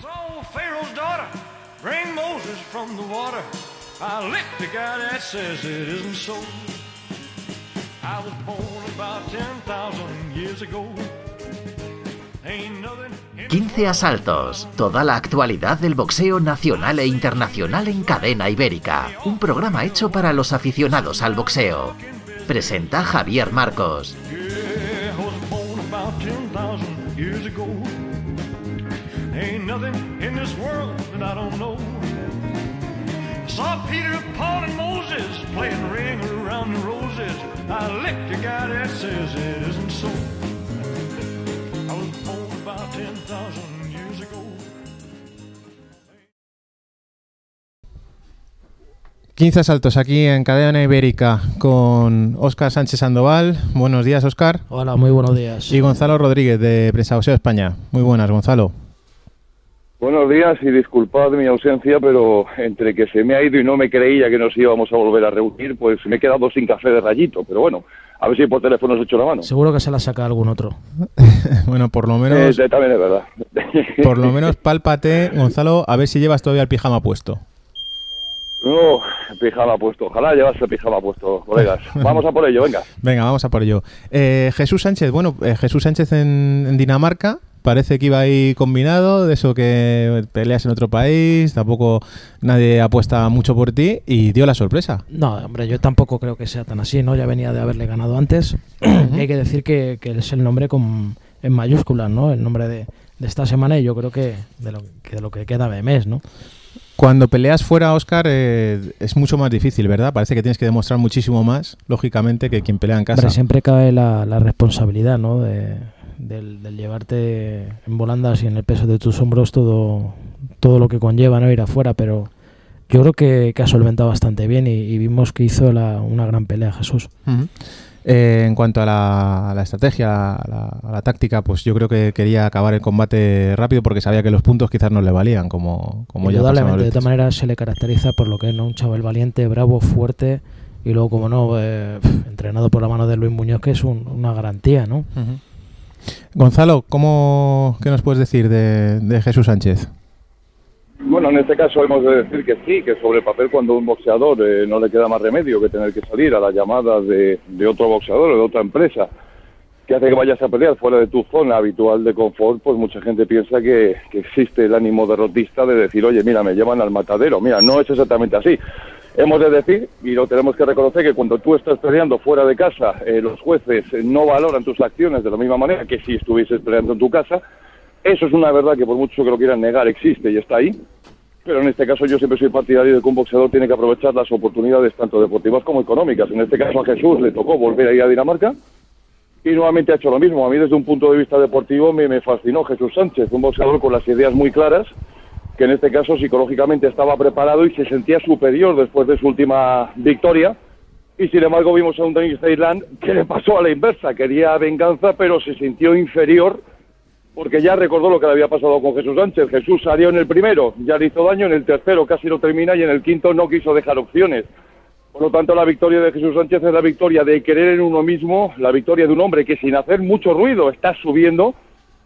saw Pharaoh's daughter bring Moses from the water. I licked the guy that says it isn't so. I was born about 10,000 years ago. Ain't nothing in 15 asaltos, toda la actualidad del boxeo nacional e internacional en cadena ibérica. Un programa hecho para los aficionados al boxeo. Presenta Javier Marcos. Yeah, nothing in this world that I don't know. Saw Peter, Paul, and Moses playing ring around the roses. I licked the guy that says it isn't so. I was born about 10,000 years ago. 15 asaltos aquí en Cadena Ibérica con Óscar Sánchez Sandoval. Buenos días, Óscar. Hola, muy buenos días. Y Gonzalo Rodríguez de Prensa Boxeo España. Muy buenas, Gonzalo. Buenos días y disculpad mi ausencia, pero entre que se me ha ido y no me creía que nos íbamos a volver a reunir, pues me he quedado sin café de rayito. Pero bueno, a ver si por teléfono os echo la mano. Seguro que se la saca algún otro. bueno, por lo Eh, menos, también es verdad. por lo menos pálpate, Gonzalo, a ver si llevas todavía el pijama puesto. No, pijama puesto. Ojalá llevase pijama puesto, colegas. Vamos a por ello, venga. Venga, vamos a por ello. Eh, Jesús Sánchez, bueno, eh, Jesús Sánchez en, en Dinamarca. Parece que iba ahí combinado, de eso que peleas en otro país, tampoco nadie apuesta mucho por ti y dio la sorpresa. No, hombre, yo tampoco creo que sea tan así, ¿no? Ya venía de haberle ganado antes. Y hay que decir que, que es el nombre con, en mayúsculas, ¿no? El nombre de, de esta semana y yo creo que de lo que, de lo que queda de mes, ¿no? Cuando peleas fuera, Oscar, eh, es mucho más difícil, ¿verdad? Parece que tienes que demostrar muchísimo más, lógicamente, que quien pelea en casa. Hombre, siempre cae la, la responsabilidad, ¿no? De, del, del llevarte en volandas y en el peso de tus hombros todo, todo lo que conlleva, ¿no? Ir afuera, pero yo creo que, que ha solventado bastante bien y, y vimos que hizo la- una gran pelea Jesús. Eh, en cuanto a la, a la estrategia, a la, a la táctica, pues yo creo que quería acabar el combate rápido porque sabía que los puntos quizás no le valían, como, como ya Indudablemente, de todas maneras se le caracteriza por lo que es ¿no? un chaval valiente, bravo, fuerte y luego, como no, eh, entrenado por la mano de Luis Muñoz, que es un- una garantía, ¿no? Gonzalo, ¿cómo, ¿qué nos puedes decir de, Jesús Sánchez? Bueno, en este caso hemos de decir que sí, que sobre el papel cuando un boxeador eh, no le queda más remedio que tener que salir a la llamada de, de otro boxeador o de otra empresa que hace que vayas a pelear fuera de tu zona habitual de confort, pues mucha gente piensa que, que existe el ánimo derrotista de decir, oye, mira, me llevan al matadero. Mira, no es exactamente así. Hemos de decir, y lo tenemos que reconocer, que cuando tú estás peleando fuera de casa, eh, los jueces eh, no valoran tus acciones de la misma manera que si estuvieses peleando en tu casa. Eso es una verdad que por mucho que lo quieran negar existe y está ahí. Pero en este caso yo siempre soy partidario de que un boxeador tiene que aprovechar las oportunidades tanto deportivas como económicas. En este caso a Jesús le tocó volver a ir a Dinamarca y nuevamente ha hecho lo mismo. A mí desde un punto de vista deportivo me, me fascinó Jesús Sánchez, un boxeador con las ideas muy claras, que en este caso psicológicamente estaba preparado y se sentía superior después de su última victoria. Y sin embargo vimos a un Denis Ceylan que le pasó a la inversa, quería venganza pero se sintió inferior porque ya recordó lo que le había pasado con Jesús Sánchez. Jesús salió en el primero, ya le hizo daño, en el tercero casi lo termina y en el quinto no quiso dejar opciones. Por lo tanto, la victoria de Jesús Sánchez es la victoria de querer en uno mismo, la victoria de un hombre que sin hacer mucho ruido está subiendo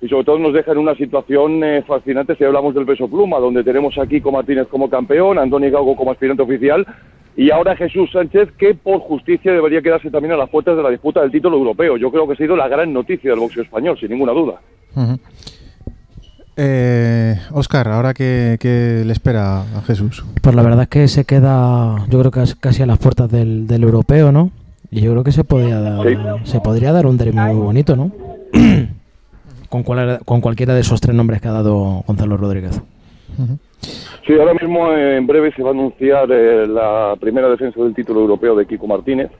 y sobre todo nos deja en una situación eh, fascinante si hablamos del peso pluma, donde tenemos a Kiko Martínez como campeón, a Andoni Gago como aspirante oficial y ahora Jesús Sánchez que por justicia debería quedarse también a las puertas de la disputa del título europeo. Yo creo que ha sido la gran noticia del boxeo español, sin ninguna duda. Eh, Oscar, ahora qué, qué le espera a Jesús. Pues la verdad es que se queda, yo creo que casi a las puertas del, del europeo, ¿no? Y yo creo que se podría dar, Sí. se podría dar un derby muy bonito, ¿no? con, cual- con cualquiera de esos tres nombres que ha dado Gonzalo Rodríguez. Sí, ahora mismo en breve se va a anunciar eh, la primera defensa del título europeo de Kiko Martínez.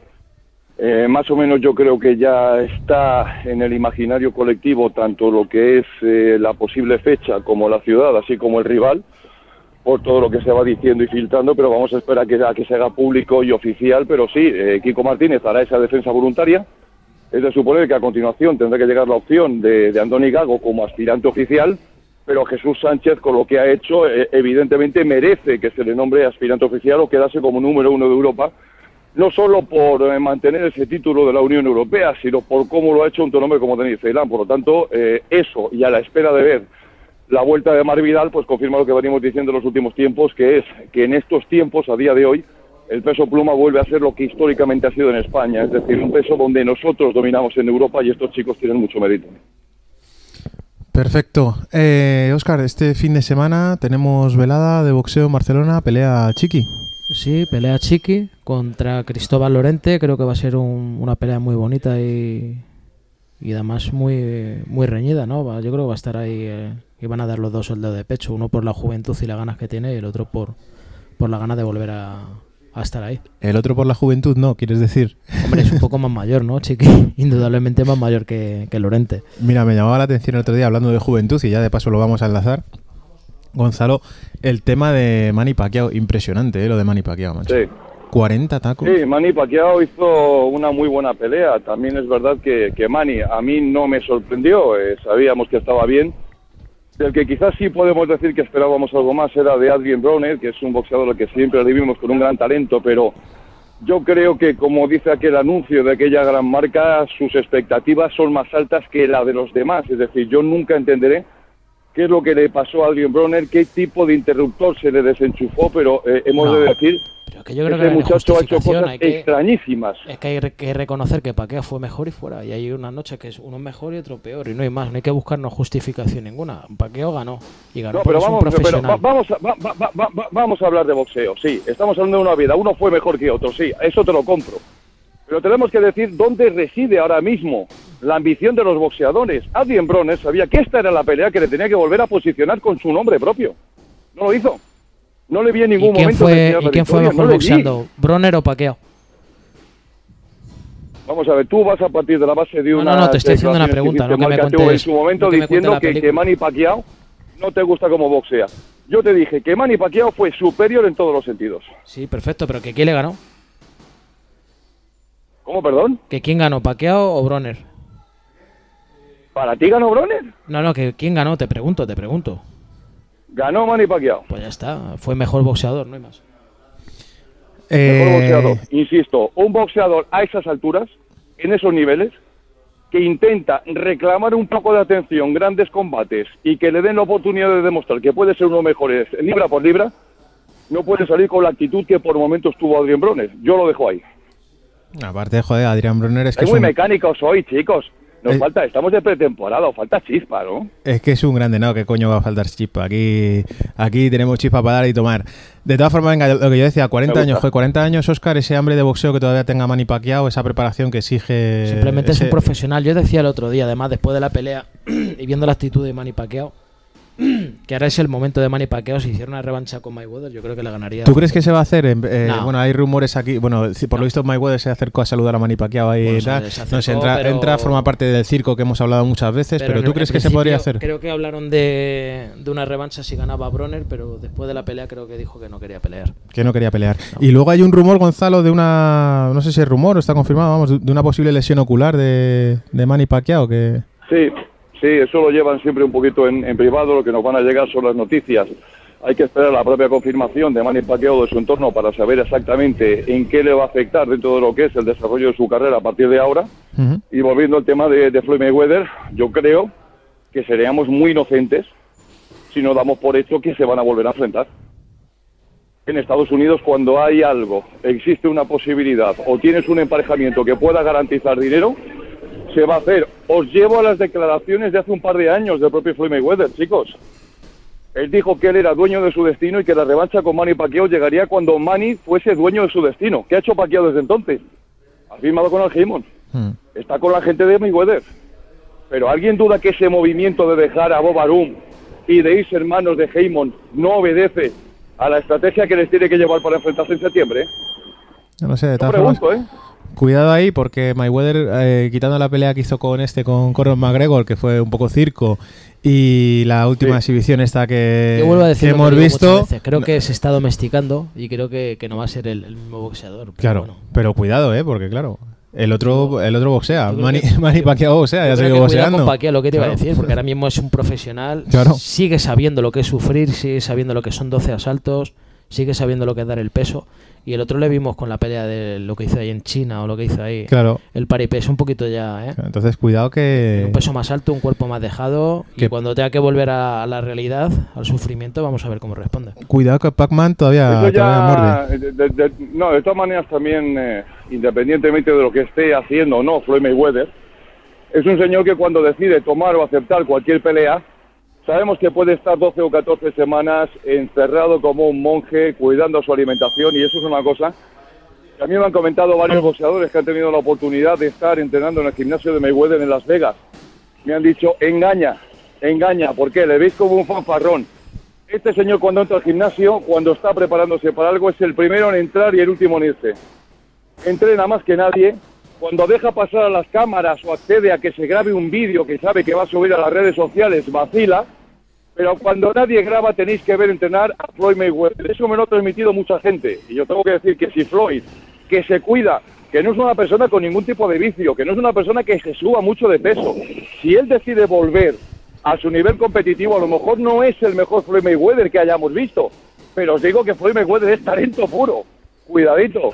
Eh, más o menos yo creo que ya está en el imaginario colectivo tanto lo que es eh, la posible fecha como la ciudad, así como el rival, por todo lo que se va diciendo y filtrando, pero vamos a esperar que, a que se haga público y oficial. Pero sí, eh, Kiko Martínez hará esa defensa voluntaria. Es de suponer que a continuación tendrá que llegar la opción de, de Andoni Gago como aspirante oficial, pero Jesús Sánchez, con lo que ha hecho, eh, evidentemente merece que se le nombre aspirante oficial o quedase como número uno de Europa, no solo por eh, mantener ese título de la Unión Europea, sino por cómo lo ha hecho un nombre como Denis Ceilán. Por lo tanto, eh, eso y a la espera de ver la vuelta de Mar Vidal pues confirma lo que venimos diciendo en los últimos tiempos, que es que en estos tiempos, a día de hoy, el peso pluma vuelve a ser lo que históricamente ha sido en España, es decir, un peso donde nosotros dominamos en Europa y estos chicos tienen mucho mérito. Perfecto. Eh, Oscar, este fin de semana tenemos velada de boxeo en Barcelona, pelea Chiqui. Sí, pelea Chiqui contra Cristóbal Lorente. Creo que va a ser un- una pelea muy bonita y, y además muy, muy reñida, ¿no? Va- Yo creo que va a estar ahí eh, y van a dar los dos el dedo de pecho. Uno por la juventud y las ganas que tiene y el otro por, por la ganas de volver a, a estar ahí. El otro por la juventud, no, quieres decir. Hombre, es un poco más mayor, ¿no, Chiqui? Indudablemente más mayor que, que Lorente. Mira, me llamaba la atención el otro día hablando de juventud y ya de paso lo vamos a enlazar. Gonzalo, el tema de Manny Pacquiao, impresionante, ¿eh? Lo de Manny Pacquiao, macho. Sí. 40 tacos. Sí, Manny Pacquiao hizo una muy buena pelea. También es verdad que, que Manny a mí no me sorprendió. eh, sabíamos que estaba bien. Del que quizás sí podemos decir que esperábamos algo más era de Adrien Broner, que es un boxeador al que siempre le vimos con un gran talento, pero yo creo que, como dice aquel anuncio de aquella gran marca, sus expectativas son más altas que la de los demás. Es decir, yo nunca entenderé qué es lo que le pasó a Adrien Broner, qué tipo de interruptor se le desenchufó, pero eh, hemos No. de decir que yo creo que muchacho ha hecho cosas hay que- extrañísimas. Es que hay que reconocer que Paquea fue mejor y fuera. Y hay unas noches que es uno mejor y otro peor. Y no hay más. No hay que buscarnos justificación ninguna. Paqueo ganó. Y ganó No, pero es un vamos, pero vamos, a, va- va- va- va- vamos a hablar de boxeo, sí. Estamos hablando de una vida. Uno fue mejor que otro, sí. Eso te lo compro. Pero tenemos que decir dónde reside ahora mismo la ambición de los boxeadores. Adrien Broner sabía que esta era la pelea que le tenía que volver a posicionar con su nombre propio. No lo hizo. No le vi en ¿Y ningún quién momento fue, ¿y quién fue mejor no boxeando? ¿Broner o Paqueo? Vamos a ver, tú vas a partir de la base de No, una. no, no, te estoy haciendo una pregunta, no que me cuentes- en su momento no que diciendo que, que. Manny Pacquiao no te gusta como boxea. Yo te dije que Manny Pacquiao fue superior en todos los sentidos. Sí, perfecto. ¿Pero que quién le ganó? ¿Cómo, perdón? ¿Que quién ganó? ¿Paqueo o Broner? ¿Para ti ganó Broner? No, no, que quién ganó, te pregunto, te pregunto. Ganó Manny Pacquiao. Pues ya está, fue mejor boxeador, no hay más. Mejor Eh, boxeador. Insisto, un boxeador a esas alturas, en esos niveles, que intenta reclamar un poco de atención, grandes combates y que le den la oportunidad de demostrar que puede ser uno de los mejores libra por libra, no puede salir con la actitud que por momentos tuvo Adrien Broner. Yo lo dejo ahí. Aparte, joder, Adrián Brunner es que Es muy un, mecánicos hoy, chicos. Nos Eh. falta, estamos de pretemporada, falta chispa, ¿no? es que es un grande, ¿no? ¿Qué coño va a faltar chispa? Aquí, aquí tenemos chispa para dar y tomar. De todas formas, venga, lo que yo decía, 40 Me años, joder, 40 años, Oscar, ese hambre de boxeo que todavía tenga Manny Pacquiao, esa preparación que exige... Simplemente es un profesional. Yo decía el otro día, además, después de la pelea y viendo la actitud de Manny Pacquiao, que ahora es el momento de Manny Pacquiao. Si hiciera una revancha con Mayweather, yo creo que le ganaría. ¿Tú crees que se va a hacer? Eh, No. Bueno, hay rumores aquí. Bueno, por lo visto Mayweather se acercó a saludar a Manny Pacquiao ahí Bueno, y se- tal. se no sé, entra, pero- entra a formar parte del circo que hemos hablado muchas veces, pero, en- ¿tú en crees que se podría hacer? Creo que hablaron de, de una revancha si ganaba Broner, pero después de la pelea creo que dijo que no quería pelear. Que no quería pelear. Y luego hay un rumor, Gonzalo, de una. No sé si es rumor o está confirmado, vamos, de una posible lesión ocular de, de Manny Pacquiao. Que, Sí, sí, eso lo llevan siempre un poquito en, en privado, lo que nos van a llegar son las noticias. Hay que esperar la propia confirmación de Manny Pacquiao de su entorno para saber exactamente en qué le va a afectar dentro de lo que es el desarrollo de su carrera a partir de ahora. Y volviendo al tema de, de Floyd Mayweather, yo creo que seríamos muy inocentes si no damos por hecho que se van a volver a enfrentar. En Estados Unidos, cuando hay algo, existe una posibilidad o tienes un emparejamiento que pueda garantizar dinero, se va a hacer. Os llevo a las declaraciones de hace un par de años del propio Floyd Mayweather, chicos. Él dijo que él era dueño de su destino y que la revancha con Manny Pacquiao llegaría cuando Manny fuese dueño de su destino. ¿Qué ha hecho Pacquiao desde entonces? Ha firmado con el Heyman Mm. está con la gente de Mayweather. Pero ¿alguien duda que ese movimiento de dejar a Bob Arum y de irse hermanos de Heyman no obedece a la estrategia que les tiene que llevar para enfrentarse en septiembre? No lo sé, de todas formas, pregunto, ¿eh? Cuidado ahí, porque Mayweather, eh, quitando la pelea que hizo con este, con Conor McGregor, que fue un poco circo, y la última Sí. exhibición esta que, Yo vuelvo a decir que hemos visto. veces, Creo que se está domesticando y creo que, que no va a ser el, el mismo boxeador. pero Claro, bueno. pero cuidado, ¿eh? Porque claro, el otro, el otro boxea. Manny, que- Manny Pacquiao boxea, ya cuidado boxeando. con Pacquiao, lo que te iba a Claro. decir, porque ahora mismo es un profesional, Claro. sigue sabiendo lo que es sufrir, sigue sabiendo lo que son 12 asaltos, sigue sabiendo lo que es dar el peso. Y el otro le vimos con la pelea de lo que hizo ahí en China o lo que hizo ahí. Claro. El paripés un poquito ya, ¿eh? Entonces, cuidado que. Un peso más alto, un cuerpo más dejado. Y Que- cuando tenga que volver a la realidad, al sufrimiento, vamos a ver cómo responde. Cuidado que Pac-Man todavía, Eso todavía ya, de- de- de- no, de todas maneras también, eh, independientemente de lo que esté haciendo o no Floyd Mayweather, es un señor que cuando decide tomar o aceptar cualquier pelea, sabemos que puede estar 12 o 14 semanas encerrado como un monje, cuidando su alimentación, y eso es una cosa que a mí me han comentado varios boxeadores que han tenido la oportunidad de estar entrenando en el gimnasio de Mayweather en Las Vegas. Me han dicho, engaña, engaña, ¿por qué? Le veis como un fanfarrón. Este señor cuando entra al gimnasio, cuando está preparándose para algo, es el primero en entrar y el último en irse. Entrena más que nadie. Cuando deja pasar a las cámaras o accede a que se grabe un vídeo que sabe que va a subir a las redes sociales, vacila. Pero cuando nadie graba tenéis que ver entrenar a Floyd Mayweather. Eso me lo ha transmitido mucha gente. Y yo tengo que decir que si Floyd, que se cuida, que no es una persona con ningún tipo de vicio, que no es una persona que se suba mucho de peso, si él decide volver a su nivel competitivo, a lo mejor no es el mejor Floyd Mayweather que hayamos visto. Pero os digo que Floyd Mayweather es talento puro. Cuidadito.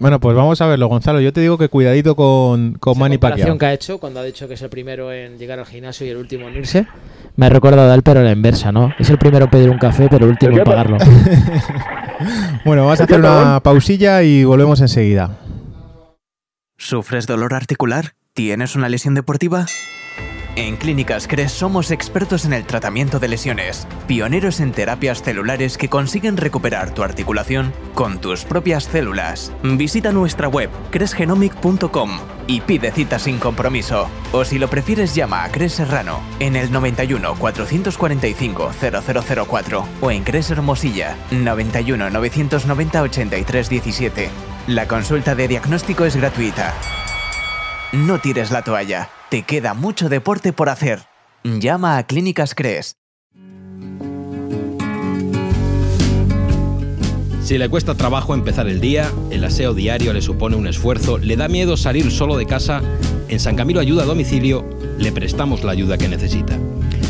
Bueno, pues vamos a verlo, Gonzalo. Yo te digo que cuidadito con, con Esa Manny comparación Pacquiao. que ha hecho cuando ha dicho que es el primero en llegar al gimnasio y el último en irse, me ha recordado a él, pero a la inversa, ¿no? Es el primero en pedir un café, pero el último ¿El en pagarlo. Bueno, vamos a hacer una pausilla y volvemos enseguida. ¿Sufres dolor articular? ¿Tienes una lesión deportiva? En Clínicas CRES somos expertos en el tratamiento de lesiones, pioneros en terapias celulares que consiguen recuperar tu articulación con tus propias células. Visita nuestra web cresgenomic.com y pide cita sin compromiso. O si lo prefieres llama a Cres Serrano en el 91 445 0004 o en Cres Hermosilla 91 990 83 17. La consulta de diagnóstico es gratuita. No tires la toalla, te queda mucho deporte por hacer. Llama a Clínicas Cres. Si le cuesta trabajo empezar el día, el aseo diario le supone un esfuerzo, le da miedo salir solo de casa, en San Camilo Ayuda a Domicilio le prestamos la ayuda que necesita.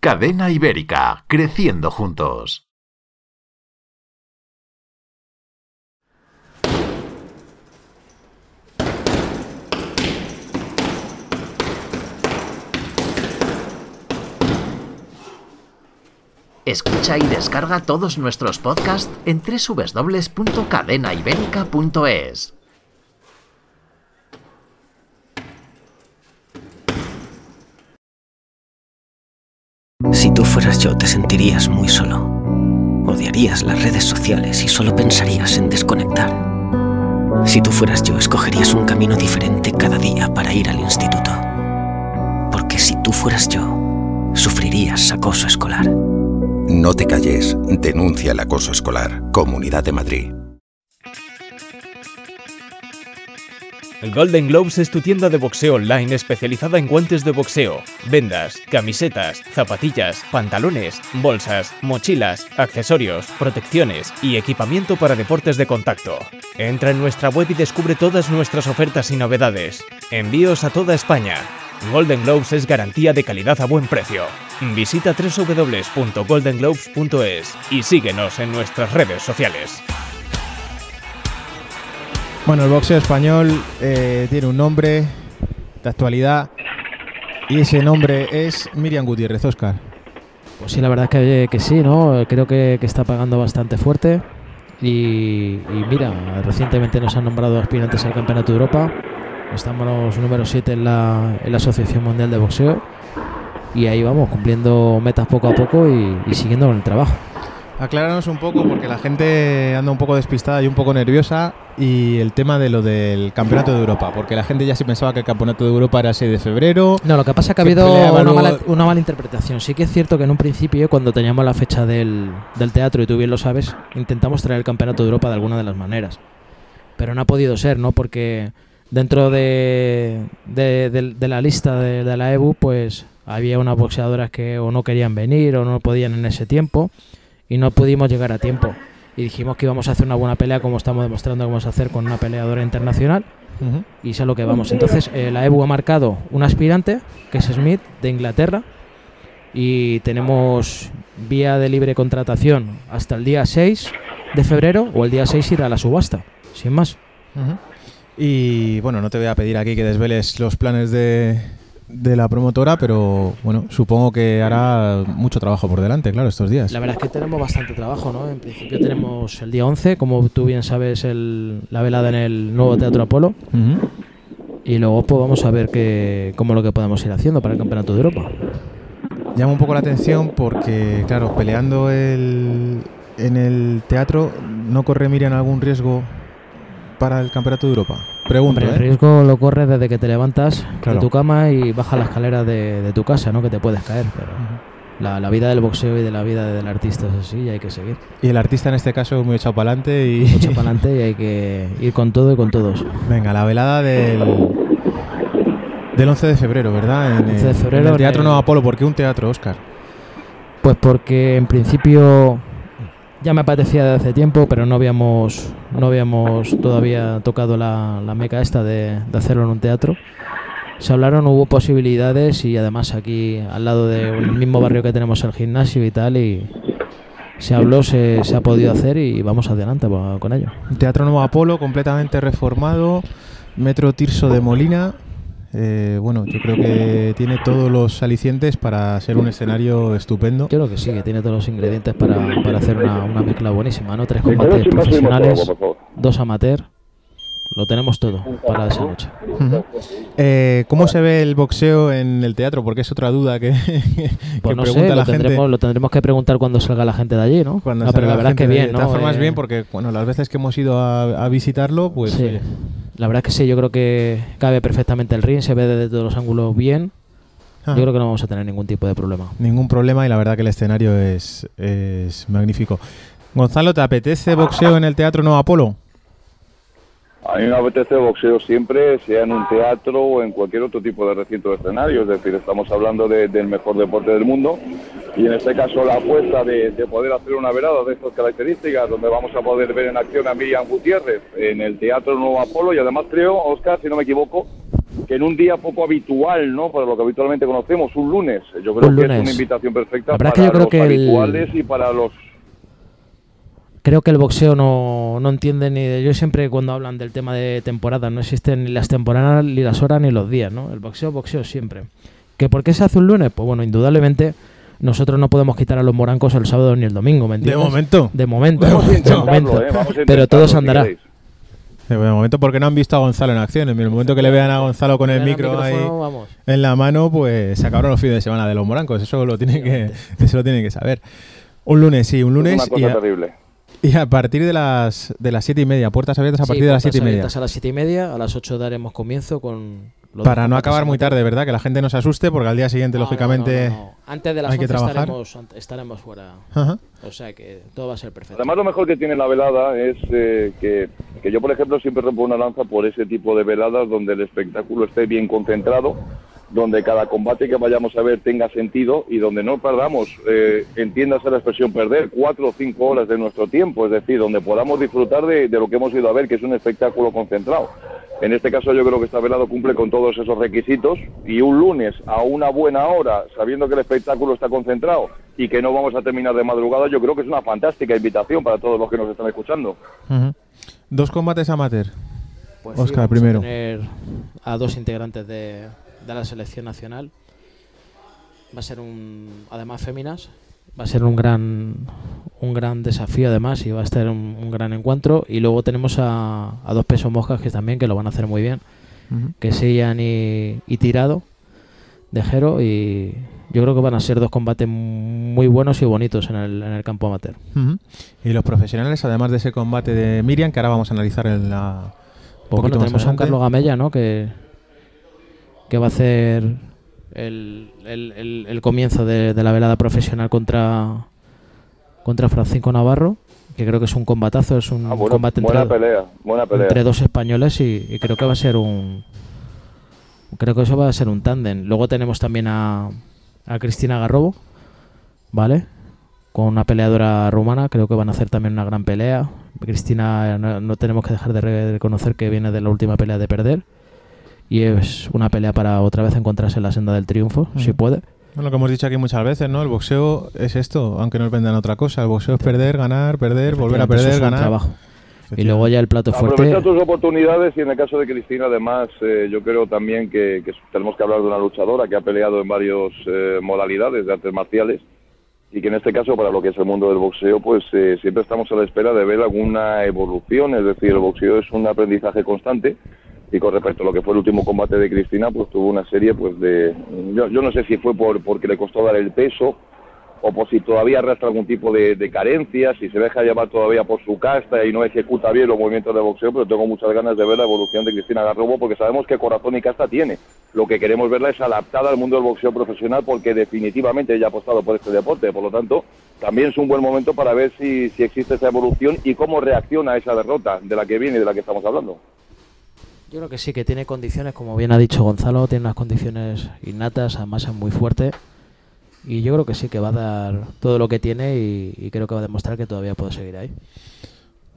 Cadena Ibérica, creciendo juntos. Escucha y descarga todos nuestros podcasts en www.cadenaibérica.es. Si tú fueras yo, te sentirías muy solo. Odiarías las redes sociales y solo pensarías en desconectar. Si tú fueras yo, escogerías un camino diferente cada día para ir al instituto. Porque si tú fueras yo, sufrirías acoso escolar. No te calles, denuncia el acoso escolar. Comunidad de Madrid. Golden Globes es tu tienda de boxeo online especializada en guantes de boxeo, vendas, camisetas, zapatillas, pantalones, bolsas, mochilas, accesorios, protecciones y equipamiento para deportes de contacto. Entra en nuestra web y descubre todas nuestras ofertas y novedades. Envíos a toda España. Golden Globes es garantía de calidad a buen precio. Visita www.goldenglobes.es y síguenos en nuestras redes sociales. Bueno, el boxeo español eh, tiene un nombre de actualidad y ese nombre es Miriam Gutiérrez, Oscar. Pues sí, la verdad es que, sí, ¿no? Creo que, está pagando bastante fuerte. Y, mira, recientemente nos han nombrado aspirantes al Campeonato de Europa. Estamos número 7 en la, en la Asociación Mundial de Boxeo. Y ahí vamos, cumpliendo metas poco a poco y siguiendo con el trabajo. Acláranos un poco porque la gente anda un poco despistada y un poco nerviosa y el tema de lo del Campeonato de Europa, porque la gente ya se pensaba que el Campeonato de Europa era el 6 de febrero. No, lo que pasa es que ha habido una luego- mala, una mala interpretación. Sí que es cierto que en un principio, cuando teníamos la fecha del, del teatro, y tú bien lo sabes, intentamos traer el Campeonato de Europa de alguna de las maneras. Pero no ha podido ser, ¿no? Porque dentro de, de, de- de la lista de la EBU, pues había unas boxeadoras que o no querían venir o no podían en ese tiempo y no pudimos llegar a tiempo. Y dijimos que íbamos a hacer una buena pelea como estamos demostrando que vamos a hacer con una peleadora internacional y sé a lo que vamos. Entonces, eh, la EBU ha marcado un aspirante, que es Smith, de Inglaterra, y tenemos vía de libre contratación hasta el día 6 de febrero o el día 6 ir a la subasta, sin más. Y bueno, no te voy a pedir aquí que desveles los planes de, de la promotora, pero bueno, supongo que hará mucho trabajo por delante, claro, estos días. La verdad es que tenemos bastante trabajo, ¿no? En principio tenemos el día 11, como tú bien sabes, el- la velada en el nuevo Teatro Apolo. Y luego pues vamos a ver qué, cómo lo que podemos ir haciendo para el Campeonato de Europa. Llama un poco la atención porque, claro, peleando el, en el teatro, ¿no corre Miriam algún riesgo para el Campeonato de Europa? El ¿eh? riesgo lo corres desde que te levantas Claro. de tu cama y bajas la escalera de, de tu casa, ¿no? Que te puedes caer, pero la, la vida del boxeo y de la vida del artista es así y hay que seguir. Y el artista en este caso es muy echado para adelante y... Mucho para adelante y hay que ir con todo y con todos. Venga, la velada del, del 11 de febrero, ¿verdad? En, 11 de febrero en el en Teatro el- Nuevo Apolo. ¿Por qué un teatro, Oscar? Pues porque en principio ya me apetecía de hace tiempo, pero no habíamos, no habíamos todavía tocado la, la meca esta de, de hacerlo en un teatro. Se hablaron, hubo posibilidades y además aquí al lado del mismo barrio que tenemos el gimnasio y tal y se habló, se, se ha podido hacer y vamos adelante con ello. Teatro Nuevo Apolo, completamente reformado. Metro Tirso de Molina. Eh, bueno, yo creo que tiene todos los alicientes para ser un escenario estupendo. Yo creo que sí, que tiene todos los ingredientes para, para hacer una, una mezcla buenísima, ¿no? Tres combates profesionales, dos amateur, lo tenemos todo para esa noche. Ujú. Eh, ¿Cómo se ve el boxeo en el teatro? Porque es otra duda que, que Pues no pregunta sé, la lo gente. tendremos, lo tendremos que preguntar cuando salga la gente de allí, ¿no? Cuando no, pero salga la verdad es que gente de- bien, ¿no? De todas formas, Eh, bien, porque bueno, las veces que hemos ido a, a visitarlo, pues sí. La verdad es que sí, yo creo que cabe perfectamente el ring, se ve desde todos los ángulos bien. Ah. Yo creo que no vamos a tener ningún tipo de problema. ningún problema y la verdad que el escenario es, es magnífico. Gonzalo, ¿te apetece boxeo en el Teatro Nuevo Apolo? A mí me apetece boxeo siempre, sea en un teatro o en cualquier otro tipo de recinto de escenario. Es decir, estamos hablando de- del mejor deporte del mundo y en este caso la apuesta de, de poder hacer una velada de estas características, donde vamos a poder ver en acción a Miriam Gutiérrez en el Teatro Nuevo Apolo y además creo, Oscar, si no me equivoco, que en un día poco habitual, ¿no? Para lo que habitualmente conocemos, un lunes. Yo creo Un que es una invitación perfecta para es que yo creo los que el- habituales y para los Creo que el boxeo no, no entiende ni de... Yo siempre cuando hablan del tema de temporada, no existen ni las temporadas, ni las horas, ni los días, ¿no? El boxeo, boxeo siempre. ¿Que por qué se hace un lunes? Pues bueno, indudablemente nosotros no podemos quitar a los morancos el sábado ni el domingo, ¿me De entiendes? momento. De momento. Vamos a de momento. ¿eh? Pero todo se andará. De momento porque no han visto a Gonzalo en acción. En el momento que le vean a Gonzalo con el micro ahí vamos. en la mano, pues se acabaron los fines de semana de los morancos. Eso lo tienen que, eso lo tienen que saber. Un lunes, sí, un Es lunes una y cosa a, terrible. Y a partir de las de las siete y media, puertas abiertas a Sí, partir de las siete y media. abiertas a las siete y media, a las 8 daremos comienzo con... los Para no acabar muy tarde, ¿verdad? Que la gente no se asuste porque al día siguiente, No, lógicamente... no, no, no. Antes de las hay que 11 trabajar. estaremos, estaremos fuera. Ajá. O sea que todo va a ser perfecto. Además, lo mejor que tiene la velada es eh, que, que yo, por ejemplo, siempre rompo una lanza por ese tipo de veladas donde el espectáculo esté bien concentrado, donde cada combate que vayamos a ver tenga sentido y donde no perdamos, eh, entiéndase la expresión perder, cuatro o cinco horas de nuestro tiempo, es decir, donde podamos disfrutar de, de lo que hemos ido a ver, que es un espectáculo concentrado. En este caso yo creo que esta velada cumple con todos esos requisitos y un lunes a una buena hora, sabiendo que el espectáculo está concentrado y que no vamos a terminar de madrugada, yo creo que es una fantástica invitación para todos los que nos están escuchando. Ujú. Dos combates amateur. Pues sí, Óscar, vamos primero. A tener a dos integrantes de, de la selección nacional. Va a ser un, además féminas, va a ser un gran, un gran desafío además y va a estar un, un gran encuentro. Y luego tenemos a, a dos pesos moscas que también que lo van a hacer muy bien, que es Ian y, y Tirado de Jero y, yo creo que van a ser dos combates muy buenos y bonitos en el, en el campo amateur. Y los profesionales, además de ese combate de Miriam, que ahora vamos a analizar en la. Pues bueno, tenemos a un. Carlos Gamella, ¿no? Que, que va a hacer el, el- el- el comienzo de, de la velada profesional contra, contra Francisco Navarro, que creo que es un combatazo, es un Ah, bueno, combate buena entre, pelea, buena pelea. entre dos españoles y, y creo que va a ser un... Creo que eso va a ser un tándem. Luego tenemos también a, a Cristina Garrobo, ¿vale? Con una peleadora rumana, creo que van a hacer también una gran pelea. Cristina, no, no tenemos que dejar de reconocer que viene de la última pelea de perder. Y es una pelea para otra vez encontrarse en la senda del triunfo, si puede. Bueno, lo que hemos dicho aquí muchas veces, ¿no? El boxeo es esto, aunque nos vendan otra cosa. El boxeo es perder, ganar, perder, volver a perder, es ganar. trabajo. Y luego ya el plato fuerte. Aprovechar tus oportunidades y en el caso de Cristina, además, eh, yo creo también que, que tenemos que hablar de una luchadora que ha peleado en varias modalidades de artes marciales y que en este caso, para lo que es el mundo del boxeo, pues eh, siempre estamos a la espera de ver alguna evolución, es decir, el boxeo es un aprendizaje constante y con respecto a lo que fue el último combate de Cristina, pues tuvo una serie pues de... Yo, no sé si fue por porque le costó dar el peso o por si todavía arrastra algún tipo de, de carencia, si se deja llevar todavía por su casta y no ejecuta bien los movimientos de boxeo, pero tengo muchas ganas de ver la evolución de Cristina Garrobo porque sabemos que corazón y casta tiene. Lo que queremos verla es adaptada al mundo del boxeo profesional porque definitivamente ella ha apostado por este deporte, por lo tanto, también es un buen momento para ver si, si existe esa evolución y cómo reacciona a esa derrota de la que viene y de la que estamos hablando. Yo creo que sí, que tiene condiciones, como bien ha dicho Gonzalo, tiene unas condiciones innatas, además es muy fuerte. Y yo creo que sí, que va a dar todo lo que tiene y, y creo que va a demostrar que todavía puede seguir ahí.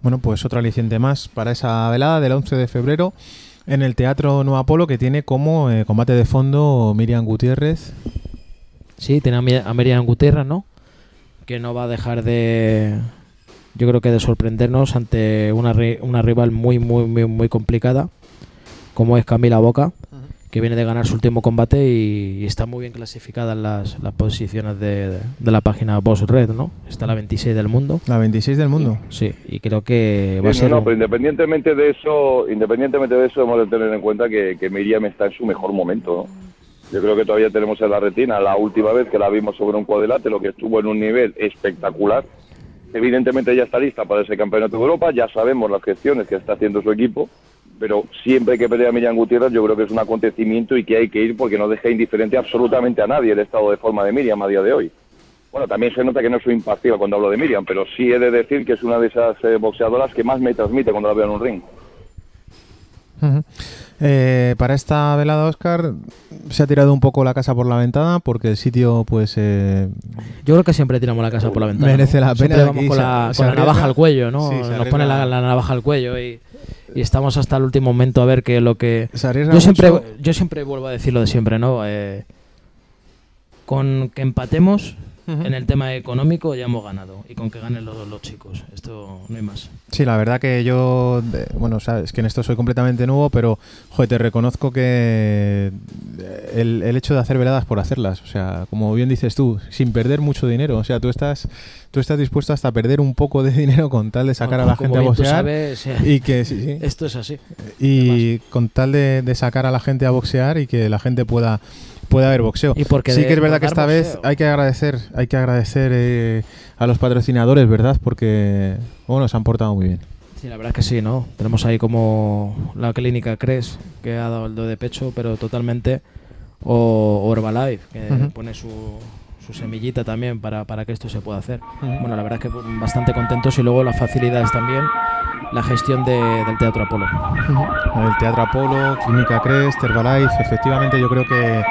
Bueno, pues otro aliciente más para esa velada del 11 de febrero en el Teatro Nueva Polo que tiene como eh, combate de fondo Miriam Gutiérrez. Sí, tiene a, Mi- a Miriam Gutiérrez, ¿no? Que no va a dejar de. Yo creo que de sorprendernos ante una, ri- una rival muy, muy, muy, muy complicada, como es Camila Boca, que viene de ganar su último combate y, y está muy bien clasificada en las, las posiciones de, de la página Boss Red, ¿no? Está la 26 del mundo. La 26 del mundo. Sí, y creo que va a ser. no, no, un- pero independientemente de eso, independientemente de eso, hemos de tener en cuenta que, que Miriam está en su mejor momento. ¿no? Yo creo que todavía tenemos en la retina la última vez que la vimos sobre un cuadrilátero que estuvo en un nivel espectacular. Evidentemente ya está lista para ese campeonato de Europa, ya sabemos las gestiones que está haciendo su equipo, pero siempre que pelea Miriam Gutiérrez yo creo que es un acontecimiento y que hay que ir porque no deja indiferente absolutamente a nadie el estado de forma de Miriam a día de hoy. Bueno, también se nota que no soy imparcial cuando hablo de Miriam, pero sí he de decir que es una de esas eh, boxeadoras que más me transmite cuando la veo en un ring. Eh, para esta velada, Oscar, se ha tirado un poco la casa por la ventana porque el sitio, pues. eh, Yo creo que siempre tiramos la casa por la ventana. Merece ¿no? la Siempre pena vamos aquí con la, se con la arriesga. navaja al cuello, ¿no? Sí, se Nos pone la, la navaja al cuello y, y estamos hasta el último momento a ver qué lo que. Yo siempre, yo siempre vuelvo a decir lo de siempre, ¿no? Eh, con que empatemos En el tema económico ya hemos ganado y con que ganen los, los chicos. Esto no hay más. Sí, la verdad que yo, bueno, sabes que en esto soy completamente nuevo, pero, joder, te reconozco que el, el hecho de hacer veladas por hacerlas, o sea, como bien dices tú, sin perder mucho dinero, o sea, tú estás, tú estás dispuesto hasta a perder un poco de dinero con tal de sacar a la gente a boxear sabes, eh, y que sí, sí. Esto es así. y con tal de, de sacar a la gente a boxear y que la gente pueda pueda ver boxeo. Y porque sí que es verdad que esta vez hay que agradecer, hay que agradecer eh, a los patrocinadores, ¿verdad? Porque bueno, se han portado muy bien. Sí, la verdad es que sí, ¿no? Tenemos ahí como la clínica CRES, que ha dado el do de pecho, pero totalmente, o o Herbalife, que pone su, su semillita también para, para que esto se pueda hacer. Bueno, la verdad es que bastante contentos y luego las facilidades también, la gestión de- del Teatro Apolo. El Teatro Apolo, Clínica Crest, Herbalife, efectivamente yo creo que,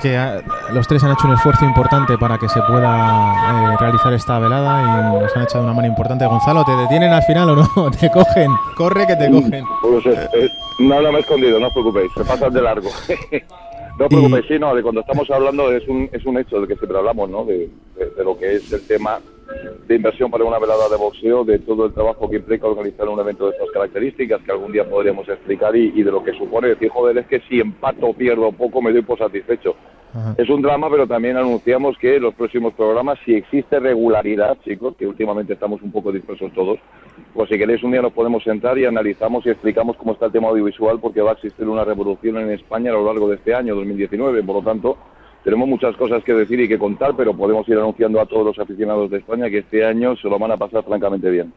que los tres han hecho un esfuerzo importante para que se pueda eh, realizar esta velada y nos han echado una mano importante. Gonzalo, ¿te detienen al final o no? Te cogen, corre que te cogen. Pues, eh, eh, no, no me he escondido, no os preocupéis, se pasan de largo. no os preocupéis, sí, no, de cuando estamos hablando es un, es un hecho del que siempre hablamos, ¿no? De, de- de lo que es el tema de inversión para una velada de boxeo, de todo el trabajo que implica organizar un evento de estas características que algún día podríamos explicar y, y de lo que supone decir, joder, es que si empato o pierdo poco me doy por satisfecho. Ajá. Es un drama, pero también anunciamos que en los próximos programas, si existe regularidad, chicos, que últimamente estamos un poco dispersos todos, pues si queréis un día nos podemos sentar y analizamos y explicamos cómo está el tema audiovisual, porque va a existir una revolución en España a lo largo de este año, 2019. Por lo tanto, tenemos muchas cosas que decir y que contar, pero podemos ir anunciando a todos los aficionados de España que este año se lo van a pasar francamente bien.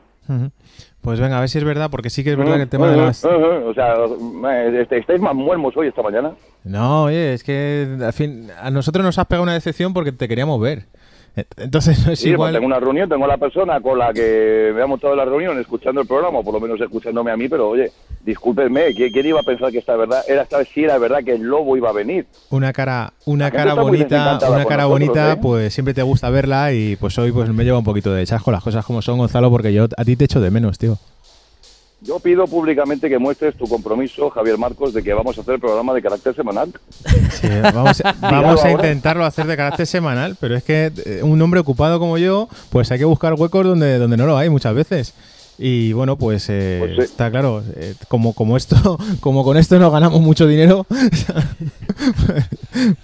Pues venga, a ver si es verdad, porque sí que es verdad que el tema de las... O sea, eh, este- ¿estáis más muermos hoy esta mañana? No, oye, es que al fin a nosotros nos has pegado una decepción porque te queríamos ver. Entonces no es Sí, pues igual. tengo una reunión, tengo la persona con la que me ha montado la reunión escuchando el programa, o por lo menos escuchándome a mí, pero oye, discúlpenme, ¿quién, quién iba a pensar que esta verdad era esta vez sí era verdad que el lobo iba a venir? Una cara, una cara bonita, una cara nosotros, bonita, ¿eh? pues siempre te gusta verla y pues hoy pues me lleva un poquito de chasco las cosas como son, Gonzalo, porque yo a ti te echo de menos, tío. Yo pido públicamente que muestres tu compromiso, Javier Marcos, de que vamos a hacer el programa de carácter semanal. Sí, vamos a, vamos a intentarlo hacer de carácter semanal, pero es que eh, un hombre ocupado como yo, pues hay que buscar huecos donde, donde no lo hay muchas veces. Y bueno, pues, eh, Pues sí. está claro, eh, como, como esto, como con esto no ganamos mucho dinero,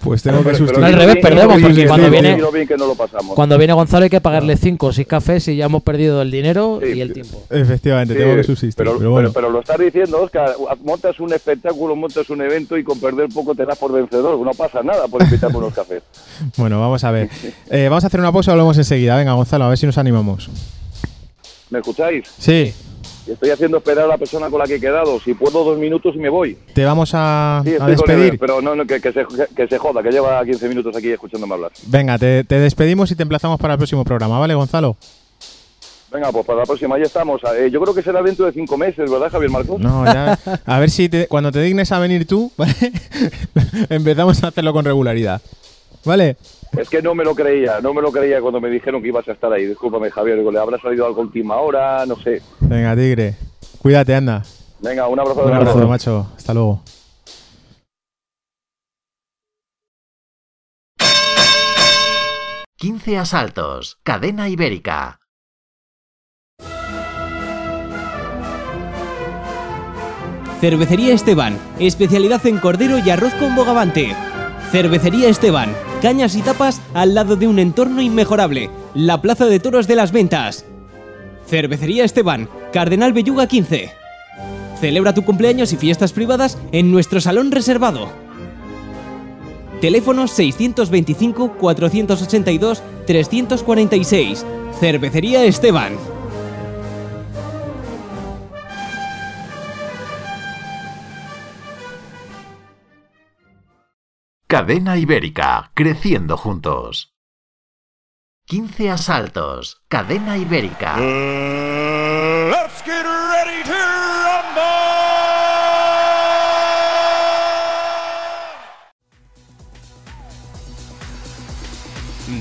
pues tengo que Pero- sustituir. Al revés, perdemos, porque cuando viene- bien, bien que no lo pasamos. Cuando viene Gonzalo hay que pagarle 5 o 6 cafés y ya hemos perdido el dinero Sí, y el tiempo. Efectivamente, Sí, tengo que subsistir. pero, Pero, bueno, pero- pero lo estás diciendo, Oscar. Montas un espectáculo, montas un evento y con perder poco te das por vencedor. No pasa nada por invitarme unos cafés. bueno, vamos a ver. Eh, vamos a hacer una pausa y hablamos enseguida. Venga, Gonzalo, a ver si nos animamos. ¿Me escucháis? Sí, Estoy haciendo esperar a la persona con la que he quedado. Si puedo, dos minutos y me voy. te vamos a, Sí, a despedir. él, pero no, no, que, que se, que se joda, que lleva 15 minutos aquí escuchándome hablar. Venga, te, te despedimos y te emplazamos para el próximo programa, ¿vale, Gonzalo? Venga, pues para la próxima ya estamos. Eh, yo creo que será dentro de cinco meses, ¿verdad, Javier Marcos? No, ya. A ver si te- cuando te dignes a venir tú, ¿vale? empezamos a hacerlo con regularidad. ¿Vale? Es que no me lo creía, no me lo creía cuando me dijeron que ibas a estar ahí. Discúlpame, Javier, le habrá salido algo a última hora, no sé. Venga, tigre. Cuídate, anda. Venga, un abrazo. Un de abrazo, macho. Hasta luego. Quince asaltos. Cadena ibérica. Cervecería Esteban, especialidad en cordero y arroz con bogavante. Cervecería Esteban, cañas y tapas al lado de un entorno inmejorable, la Plaza de Toros de las Ventas. Cervecería Esteban, Cardenal Belluga 15. Celebra tu cumpleaños y fiestas privadas en nuestro salón reservado. Teléfono 625-482-346. Cervecería Esteban. Cadena ibérica. Creciendo juntos. Quince asaltos. Cadena ibérica. Let's get ready to rumble!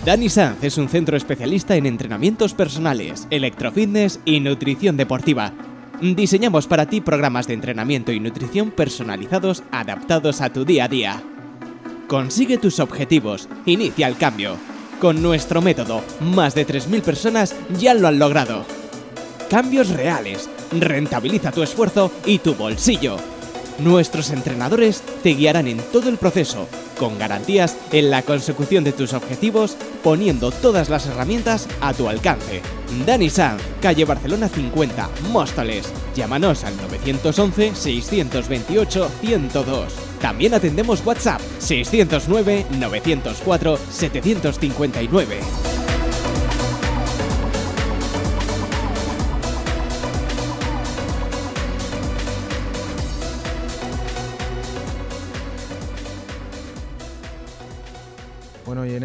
Dani Sanz es un centro especialista en entrenamientos personales, electrofitness y nutrición deportiva. Diseñamos para ti programas de entrenamiento y nutrición personalizados adaptados a tu día a día. Consigue tus objetivos, inicia el cambio. Con nuestro método, más de 3.000 personas ya lo han logrado. Cambios reales, rentabiliza tu esfuerzo y tu bolsillo. Nuestros entrenadores te guiarán en todo el proceso, con garantías en la consecución de tus objetivos, poniendo todas las herramientas a tu alcance. Dani Sanz, calle Barcelona 50, Móstoles. Llámanos al 911-628-102. También atendemos WhatsApp 609-904-759.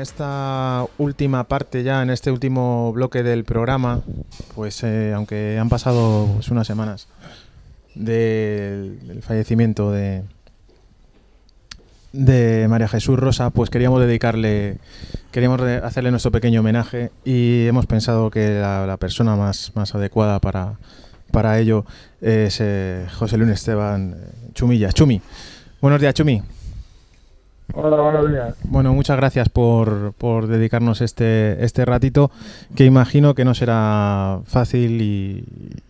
Esta última parte ya, en este último bloque del programa, pues eh, aunque han pasado pues, unas semanas del, fallecimiento de, de María Jesús Rosa, pues queríamos dedicarle, queríamos hacerle nuestro pequeño homenaje y hemos pensado que la, persona más, más adecuada para, para ello es eh, José Luis Esteban eh, Chumillas. Chumi, buenos días, Chumi. Hola, buenos días. Bueno, muchas gracias por, por dedicarnos este, este ratito, que imagino que no será fácil y,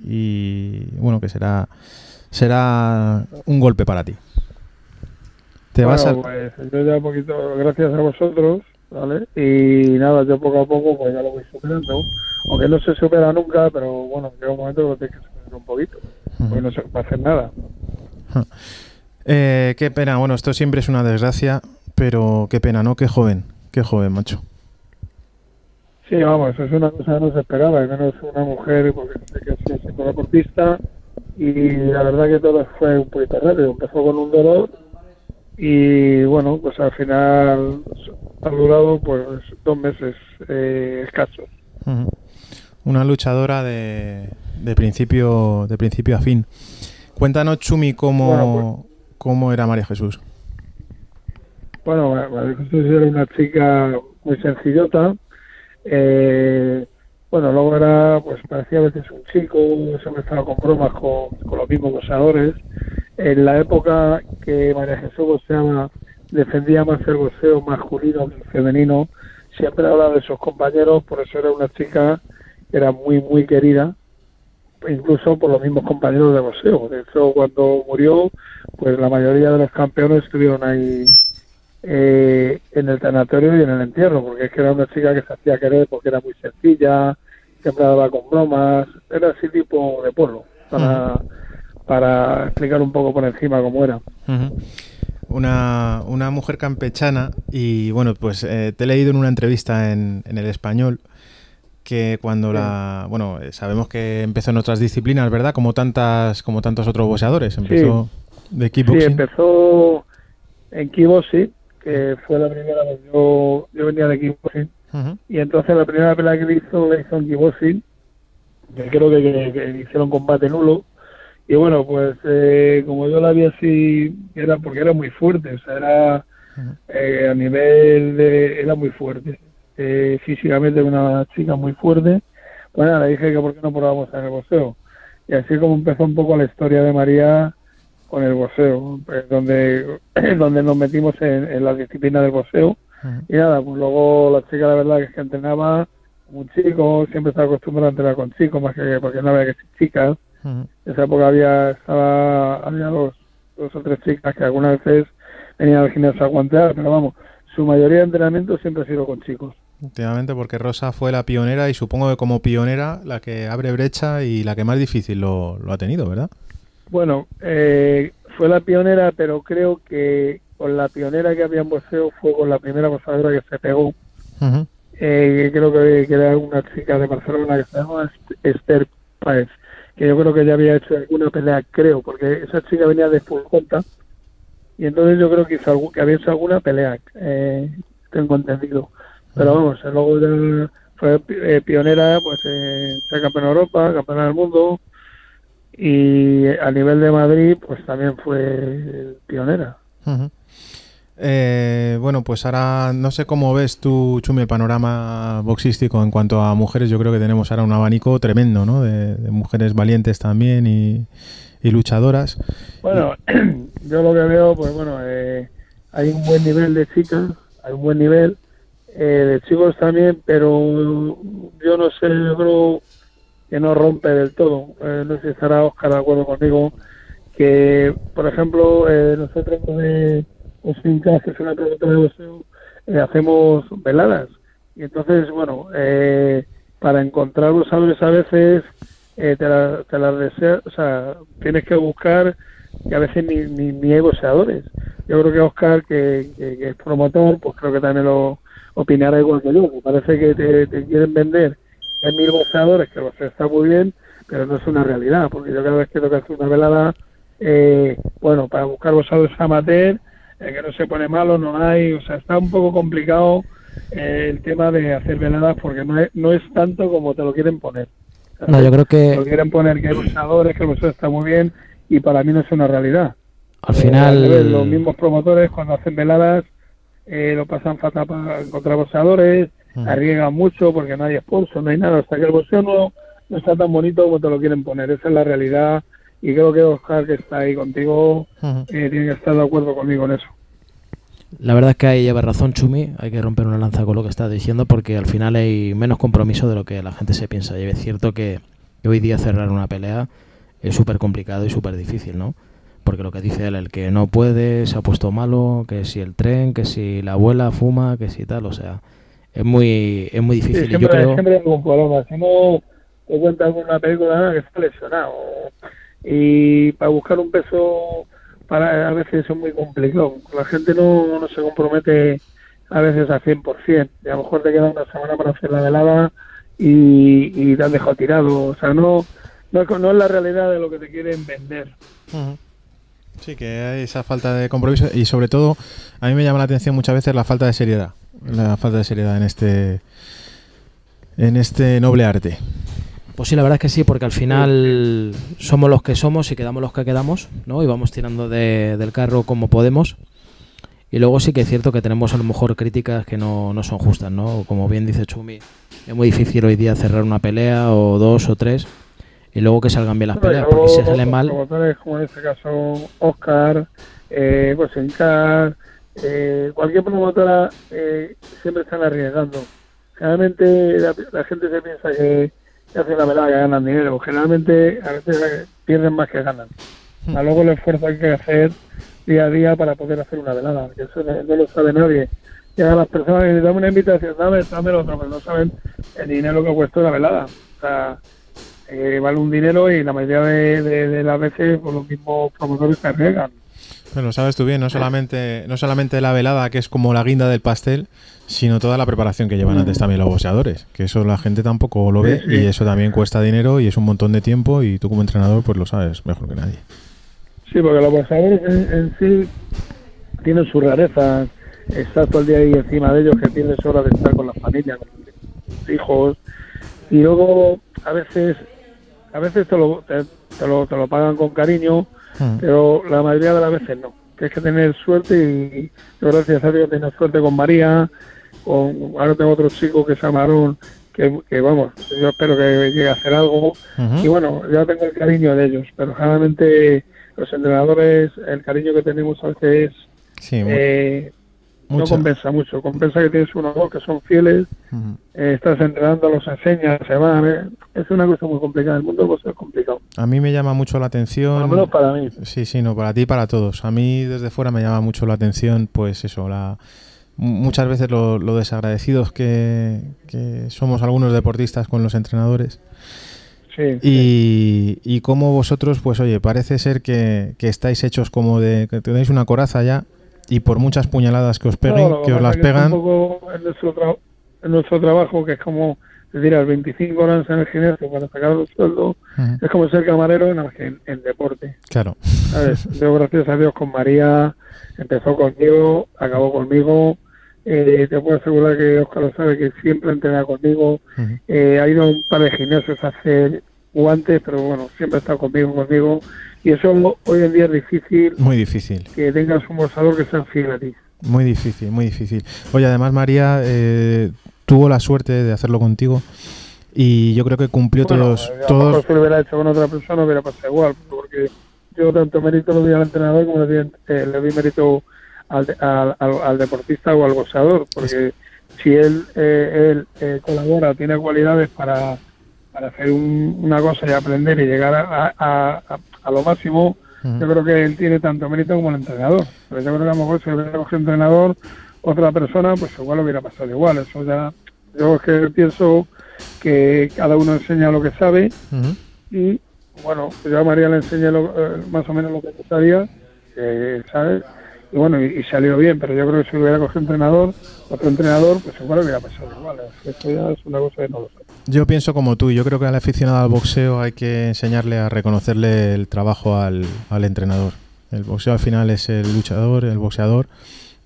y, bueno, que será, será un golpe para ti. Te bueno, vas a... pues yo ya un poquito, gracias a vosotros, ¿vale? Y nada, yo poco a poco pues ya lo voy superando. Aunque no se supera nunca, pero bueno, llega un momento que lo tienes que superar un poquito. Porque no se puede hacer nada. Eh, qué pena, bueno, esto siempre es una desgracia, pero qué pena, ¿no? Qué joven, qué joven, macho. Sí, vamos, es una cosa que no se esperaba, al menos una mujer, porque sé que es siendo deportista, y la verdad que todo fue un poquito rápido. Empezó con un dolor y bueno, pues al final ha durado pues dos meses eh, escasos. Una luchadora de, de principio de principio a fin. Cuéntanos, Chumi, cómo, Bueno, cómo era María Jesús. Bueno, Ma- María Jesús era una chica muy sencillota. Eh, bueno, luego era, pues parecía a veces un chico, siempre estaba con bromas con, con los mismos boxeadores. En la época que María Jesús boxeaba, defendía más el boxeo masculino que el femenino. Siempre hablaba de sus compañeros, por eso era una chica que era muy, muy querida, incluso por los mismos compañeros de boxeo. De hecho, cuando murió, pues la mayoría de los campeones estuvieron ahí eh, en el tanatorio y en el entierro, porque es que era una chica que se hacía querer porque era muy sencilla, siempre daba con bromas, era así tipo de pueblo, para, explicar un poco por encima cómo era. Una, una mujer campechana y bueno, pues eh, te he leído en una entrevista en, en el español que cuando la bueno eh, sabemos que empezó en otras disciplinas verdad como tantas como tantos otros boxeadores. Empezó de Sí, kickboxing. empezó en kickboxing, que fue la primera vez, yo, yo venía de kickboxing, y entonces la primera pelea que le hizo, le hizo en kickboxing, que creo que, que- que hicieron combate nulo, y bueno, pues eh, como yo la vi así, era porque era muy fuerte, o sea, era eh, a nivel de, era muy fuerte, eh, físicamente una chica muy fuerte, bueno, le dije que por qué no probábamos en el boxeo, y así como empezó un poco la historia de María con el boxeo, pues, donde, donde nos metimos en, en la disciplina del boxeo, y nada, pues luego la chica la verdad que es que entrenaba como un chico, siempre estaba acostumbrada a entrenar con chicos, más que porque no había que ser chicas, Ujú. en esa época había, estaba, había dos, dos o tres chicas que algunas veces venían al gimnasio a aguantar, pero vamos, su mayoría de entrenamiento siempre ha sido con chicos. Últimamente porque Rosa fue la pionera y supongo que como pionera la que abre brecha y la que más difícil lo, lo ha tenido, ¿verdad? Bueno, eh, fue la pionera, pero creo que con la pionera que había en boxeo fue con la primera boxeadora que se pegó, Ujú. eh, que creo que, que era una chica de Barcelona que se llama Est- Esther Páez, que yo creo que ya había hecho alguna pelea, creo, porque esa chica venía de full contact, y entonces yo creo que, hizo que había hecho alguna pelea, eh, tengo entendido. Pero vamos, luego ya fue eh, pionera, pues eh, ser campeona de Europa, campeona del mundo, y a nivel de Madrid, pues también fue pionera. Eh, bueno, pues ahora no sé cómo ves tú, Chumi, el panorama boxístico en cuanto a mujeres. Yo creo que tenemos ahora un abanico tremendo, ¿no? De, de mujeres valientes también y, y luchadoras. Bueno, yo lo que veo, pues bueno, eh, hay un buen nivel de chicas, hay un buen nivel eh, de chicos también, pero yo no sé, yo creo que no rompe del todo. Eh, no sé si estará Oscar de acuerdo conmigo, que por ejemplo, eh, nosotros de Osfinca, que es una pregunta de boxeo, eh, hacemos veladas. Y entonces, bueno, eh, para encontrar boxeadores a veces eh, te las te las desea, o sea, tienes que buscar que a veces ni, ni, ni hay boxeadores. Yo creo que Oscar, que, que- que es promotor, pues creo que también lo opinará igual que yo. Me parece que te, te quieren vender hay mil boxeadores, que boxeo está muy bien, pero no es una realidad, porque yo cada vez que tengo que hacer una velada, eh, bueno, para buscar boxeadores amateur, eh, que no se pone malo, no hay, o sea, está un poco complicado eh, el tema de hacer veladas porque no es, no es tanto como te lo quieren poner. No, yo creo que- lo quieren poner que hay boxeadores, que el boxeo está muy bien y para mí no es una realidad. Al Eh, final- al revés, los mismos promotores cuando hacen veladas eh, lo pasan fatal para encontrar boxeadores, Mm. arriesgan mucho porque no hay sponsor, no hay nada, hasta que el boxeo no, no está tan bonito como te lo quieren poner, esa es la realidad y creo que Oscar que está ahí contigo eh, tiene que estar de acuerdo conmigo en eso. La verdad es que ahí lleva razón Chumi, hay que romper una lanza con lo que está diciendo porque al final hay menos compromiso de lo que la gente se piensa. Y es cierto que hoy día cerrar una pelea es súper complicado y súper difícil, ¿no? Porque lo que dice él, el que no puede se ha puesto malo, que si el tren, que si la abuela fuma, que si tal, o sea, es muy, es muy Sí, difícil. yo siempre, creo... siempre hay algún problema, si no te cuentan con una película que está lesionado y para buscar un peso para a veces es muy complicado. La gente no, no se compromete a veces al 100%. Y a lo mejor te queda una semana para hacer la velada y, y te han dejado tirado. O sea, no, no, es- no es la realidad de lo que te quieren vender. Sí, que hay esa falta de compromiso y sobre todo a mí me llama la atención muchas veces la falta de seriedad, la falta de seriedad en este en este noble arte. Pues sí, la verdad es que sí, porque al final somos los que somos y quedamos los que quedamos, ¿no? Y vamos tirando de- del carro como podemos. Y luego sí que es cierto que tenemos a lo mejor críticas que no, no son justas, ¿no? Como bien dice Chumi, es muy difícil hoy día cerrar una pelea o dos o tres y luego que salgan bien las Bueno, y peleas, porque si salen mal, promotores como en este caso Oscar, eh, pues Encar, eh, cualquier promotora eh, siempre están arriesgando. Generalmente la, la gente se piensa que, que hacen la velada que ganan dinero. Generalmente a veces pierden más que ganan. A luego el esfuerzo hay que hacer día a día para poder hacer una velada, que eso no, no lo sabe nadie. Llegan las personas y dame una invitación, dame, dame lo otro, pero no saben el dinero que cuesta una velada. O sea, eh, vale un dinero y la mayoría de, de- de las veces pues, los mismos promotores se arriesgan. Bueno, sabes tú bien, no solamente, no solamente la velada, que es como la guinda del pastel, sino toda la preparación que llevan antes también los boxeadores. Que eso la gente tampoco lo ve Sí, sí. y eso también cuesta dinero y es un montón de tiempo y tú como entrenador pues lo sabes mejor que nadie. Sí, porque los boxeadores en, en sí tienen sus rarezas. Estás todo el día ahí encima de ellos, que tienes horas de estar con la familia, con los hijos. Y luego, a veces a veces te lo, te, te lo, te lo pagan con cariño, Mm. pero la mayoría de las veces no. Tienes que tener suerte y yo gracias a Dios tengo suerte con María, con, ahora tengo otro chico que se llama Aarón, que, que vamos, yo espero que llegue a hacer algo. Y bueno, ya tengo el cariño de ellos, pero generalmente los entrenadores, el cariño que tenemos a veces Sí, mu- no compensa mucho. Compensa que tienes unos dos que son fieles, eh, estás entrenando, los enseñas, se van. eh. Es una cosa muy complicada. El mundo boxeo es complicado. A mí me llama mucho la Por lo atención. menos para mí. Sí, sí, no, para ti y para todos. A mí desde fuera me llama mucho la atención, pues eso, la mu- muchas veces lo, lo desagradecidos que, que somos algunos deportistas con los entrenadores. Sí. Y, y cómo vosotros, pues oye, parece ser que, que estáis hechos como de que tenéis una coraza ya y por muchas puñaladas que os peguen, No, que os las que pegan, Un poco en nuestro, tra- en nuestro trabajo, que es como, es decir, 25 horas en el gimnasio para sacar el sueldo, Ujú. es como ser camarero en, en, en deporte. claro. ¿sabes? Yo, gracias a Dios, con María, empezó conmigo, acabó conmigo. Eh, te puedo asegurar que Oscar lo sabe, que siempre entrena conmigo. Eh, ha ido a un par de gimnasios a hacer guantes, pero bueno, siempre ha estado conmigo, conmigo. Y eso hoy en día es difícil Muy difícil. que tengas un bolsador que sea fiel a ti. Muy difícil, muy difícil. Oye, además María eh, tuvo la suerte de hacerlo contigo y yo creo que cumplió Bueno, todos, a lo todos. si lo hubiera hecho con otra persona hubiera pasado igual, porque yo tanto mérito le doy al entrenador como le doy, eh, le mérito al, al- al deportista o al boxeador, porque si él, eh, él eh, colabora, tiene cualidades para, para hacer un- una cosa y aprender y llegar a, a- a- a lo máximo, yo creo que él tiene tanto mérito como el entrenador. Pero yo creo que a lo mejor si hubiera cogido entrenador, otra persona, pues igual hubiera pasado igual. Eso ya, yo es que pienso que cada uno enseña lo que sabe y bueno, yo a María le enseñé lo- eh, más o menos lo que sabía, eh, ¿sabes? Y bueno, y, y salió bien, pero yo creo que si hubiera cogido entrenador, otro entrenador, pues igual hubiera pasado igual. Eso ya es una cosa que no lo sé. Yo pienso como tú, yo creo que al aficionado al boxeo hay que enseñarle a reconocerle el trabajo al, al entrenador. El boxeo al final es el luchador, el boxeador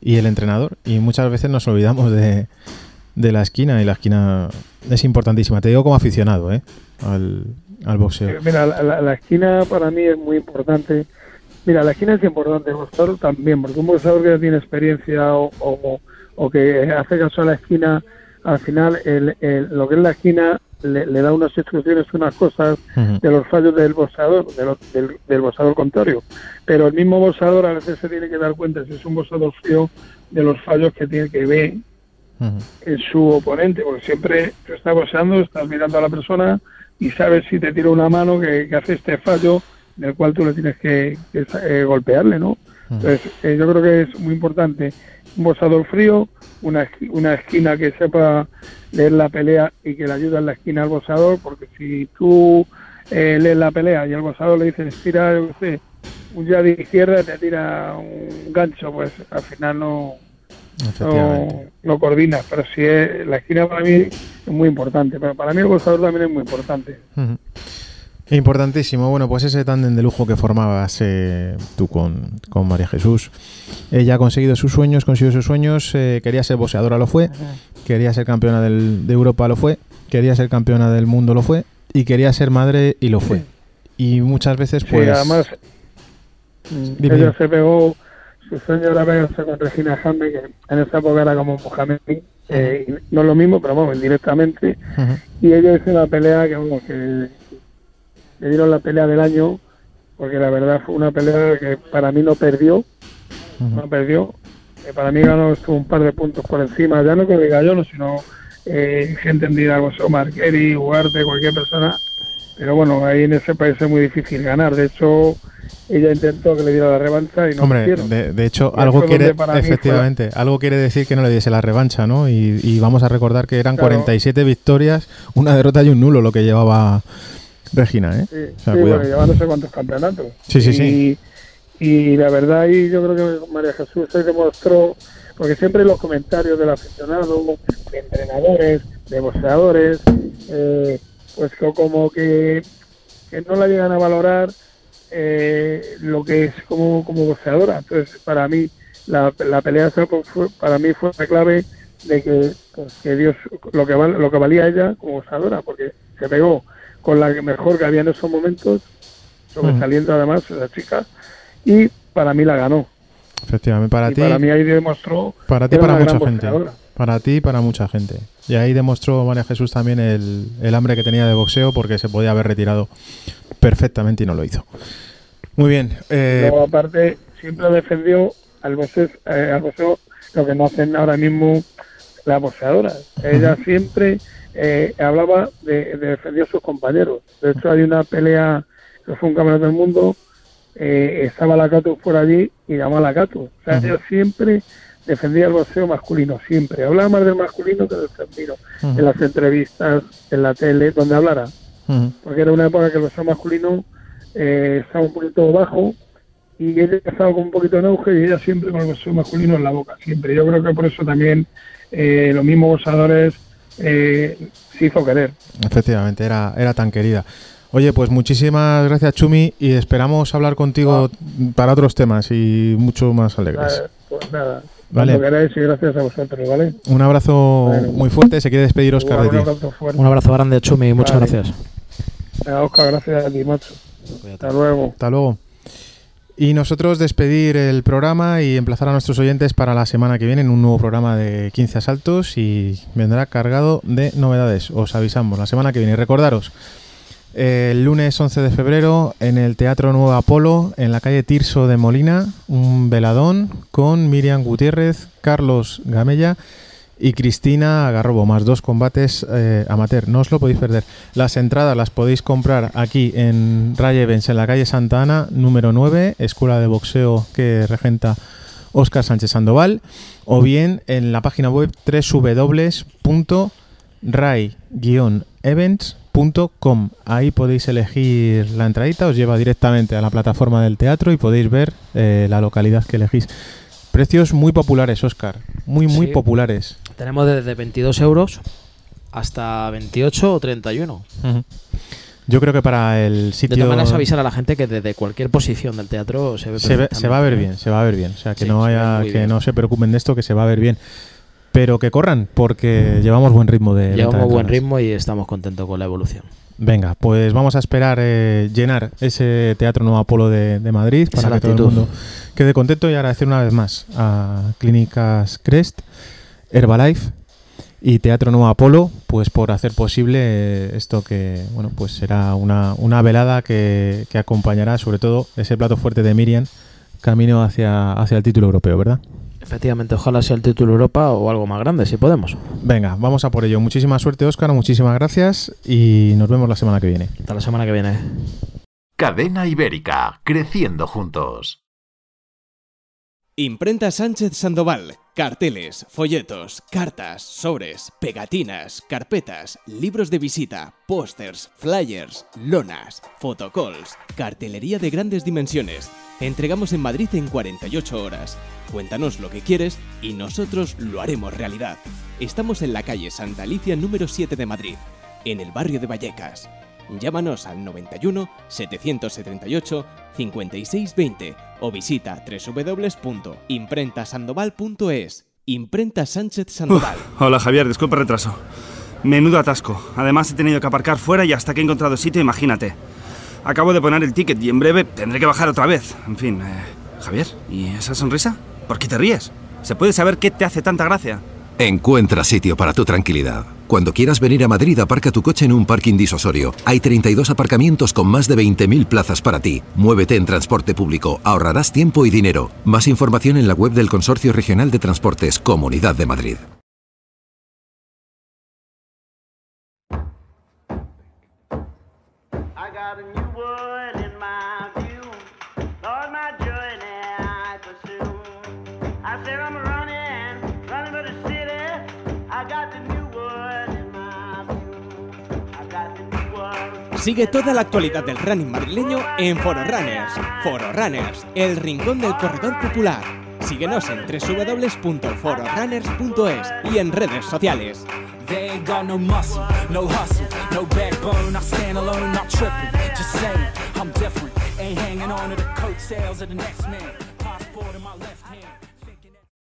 y el entrenador. Y muchas veces nos olvidamos de, de la esquina y la esquina es importantísima. Te digo como aficionado ¿eh? al, al boxeo. Eh, Mira, la, la- la esquina para mí es muy importante. Mira, la esquina es importante, el también, porque un boxeador que ya tiene experiencia o, o- o que hace caso a la esquina, al final el- el- lo que es la esquina le, le da unas instrucciones, unas cosas de los fallos del boxeador, de lo- del, del contrario. Pero el mismo boxeador a veces se tiene que dar cuenta, si es un boxeador frío, de los fallos que tiene que ver en su oponente, porque siempre tú estás boxeando, estás mirando a la persona y sabes si te tira una mano que, que hace este fallo del cual tú le tienes que, que, eh, golpearle, ¿no? Entonces, eh, yo creo que es muy importante un boxeador frío, una, una esquina que sepa leer la pelea y que le ayude en la esquina al boxeador, porque si tú eh, lees la pelea y al boxeador le dices, tira, yo sé, un día de izquierda te tira un gancho, pues al final no, no, no coordina. Pero sí, es, la esquina para mí es muy importante. Pero para mí el boxeador también es muy importante. Ujú. Importantísimo. Bueno, pues ese tándem de lujo que formabas eh, tú con, con María Jesús. Ella ha conseguido sus sueños, consiguió sus sueños. eh, quería ser boxeadora, lo fue. Quería ser campeona del- de Europa, lo fue. Quería ser campeona del mundo, lo fue. Y quería ser madre, y lo fue. Y muchas veces, Sí, pues. además, mm, Dime, ella se pegó, su sueño era pegarse con Regina Jaime, que en esa época era como Mohamed eh, no es lo mismo, pero vamos, indirectamente. Ujú. Y ella hizo una pelea que, vamos, que le dieron la pelea del año, porque la verdad fue una pelea que para mí no perdió, no perdió. Eh, para mí ganó estuvo un par de puntos por encima, ya no que diga yo, no, sino eh, gente entendida, pues, Omar Kerry, Ugarte, cualquier persona. Pero bueno, ahí en ese país es muy difícil ganar. De hecho, ella intentó que le diera la revancha y no Hombre, de, de hecho, Y algo quiere, efectivamente, algo quiere decir que no le diese la revancha, ¿no? Y, y vamos a recordar que eran Claro. 47 victorias, una derrota y un nulo lo que llevaba Regina, ¿eh? Sí, O sea, sí, cuidado. bueno, lleva no sé cuántos campeonatos. Sí, sí, y, sí. Y la verdad, ahí yo creo que María Jesús se demostró, porque siempre los comentarios del aficionado, de entrenadores, de boxeadores, eh, pues como que, que no la llegan a valorar eh, lo que es como, como boxeadora. Entonces, para mí, la, la pelea fue, para mí fue la clave de que, pues, que Dios, lo que, val- lo que valía ella como boxeadora, porque se pegó con la que mejor que había en esos momentos, sobresaliendo además la chica, y para mí la ganó. Efectivamente, para y ti, para mí ahí demostró para ti, para mucha gente. boxeadora. Para ti y para mucha gente. Y ahí demostró María Jesús también el, el hambre que tenía de boxeo porque se podía haber retirado perfectamente y no lo hizo. Muy bien. eh, Luego, aparte, siempre defendió al boxeo, eh, al boxeo lo que no hacen ahora mismo las boxeadoras. Ella siempre eh, hablaba de, de defender a sus compañeros. De hecho, hay una pelea que fue un campeonato del mundo, eh, estaba la Cato por allí y llamó a la Cato. O sea, ella siempre defendía el boxeo masculino, siempre. Hablaba más del masculino que del femenino. En las entrevistas, en la tele, donde hablara porque era una época que el boxeo masculino eh, estaba un poquito bajo y ella estaba con un poquito en auge y ella siempre con el boxeo masculino en la boca, siempre. Yo creo que por eso también eh, los mismos boxeadores eh, se hizo querer. Efectivamente, era, era tan querida. Oye, pues muchísimas gracias, Chumi, y esperamos hablar contigo para otros temas y mucho más alegres. Nada, pues nada, Vale. cuando queráis y gracias a vosotros, ¿vale? Un abrazo Bueno. muy fuerte. Se quiere despedir Oscar Igual, de un ti. Un abrazo grande, Chumi, muchas Vale. gracias. Oscar, gracias a ti, macho. Hasta luego. Hasta luego. Y nosotros despedir el programa y emplazar a nuestros oyentes para la semana que viene en un nuevo programa de 15 asaltos y vendrá cargado de novedades. Os avisamos la semana que viene. Recordaros, el lunes 11 de febrero en el Teatro Nuevo Apolo, en la calle Tirso de Molina, un veladón con Miriam Gutiérrez, Carlos Gamella y Cristina Garrobo, más dos combates eh, amateur. No os lo podéis perder. Las entradas las podéis comprar aquí en Ray Events, en la calle Santa Ana, número 9, escuela de boxeo que regenta Óscar Sánchez Sandoval, o bien en la página web www.ray-events.com. Ahí podéis elegir la entradita, os lleva directamente a la plataforma del teatro y podéis ver eh, la localidad que elegís. Precios muy populares, Óscar. Muy, muy Sí. populares. Tenemos desde 22 euros hasta 28 o 31. Ujú. Yo creo que para el De sitio... todas maneras, avisar a la gente que desde cualquier posición del teatro se ve se, ve- se va a ver bien, se va a ver bien. O sea, que Sí, no haya, que bien. no se preocupen de esto, que se va a ver bien. Pero que corran, porque llevamos buen ritmo de venta de Llevamos buen ritmo y estamos contentos con la evolución. Venga, pues vamos a esperar eh, llenar ese Teatro Nuevo Apolo de, de Madrid Esa para que todo el mundo quede contento y agradecer una vez más a Clínicas Crest, Herbalife y Teatro Nuevo Apolo, pues por hacer posible esto que, bueno, pues será una, una velada que, que acompañará sobre todo ese plato fuerte de Miriam camino hacia, hacia el título europeo, ¿verdad? Efectivamente, ojalá sea el título Europa o algo más grande, si podemos. Venga, vamos a por ello. Muchísima suerte, Óscar, muchísimas gracias y nos vemos la semana que viene. Hasta la semana que viene. Cadena Ibérica, creciendo juntos. Imprenta Sánchez Sandoval. Carteles, folletos, cartas, sobres, pegatinas, carpetas, libros de visita, pósters, flyers, lonas, fotocalls, cartelería de grandes dimensiones. Entregamos en Madrid en 48 horas. Cuéntanos lo que quieres y nosotros lo haremos realidad. Estamos en la calle Santa Alicia número 7 de Madrid, en el barrio de Vallecas. Llámanos al 91 778 5620 o visita www.imprentasandoval.es. Imprenta Sánchez Sandoval. Hola Javier, disculpa el retraso. Menudo atasco. Además he tenido que aparcar fuera y hasta que he encontrado sitio, imagínate. Acabo de poner el ticket y en breve tendré que bajar otra vez. En fin, eh, Javier, ¿y esa sonrisa? ¿Por qué te ríes? ¿Se puede saber qué te hace tanta gracia? Encuentra sitio para tu tranquilidad. Cuando quieras venir a Madrid, aparca tu coche en un parking disusorio. Hay 32 aparcamientos con más de 20.000 plazas para ti. Muévete en transporte público, ahorrarás tiempo y dinero. Más información en la web del Consorcio Regional de Transportes Comunidad de Madrid. Sigue toda la actualidad del running madrileño en Foro Runners. Foro Runners, el rincón del corredor popular. Síguenos en www.fororunners.es y en redes sociales.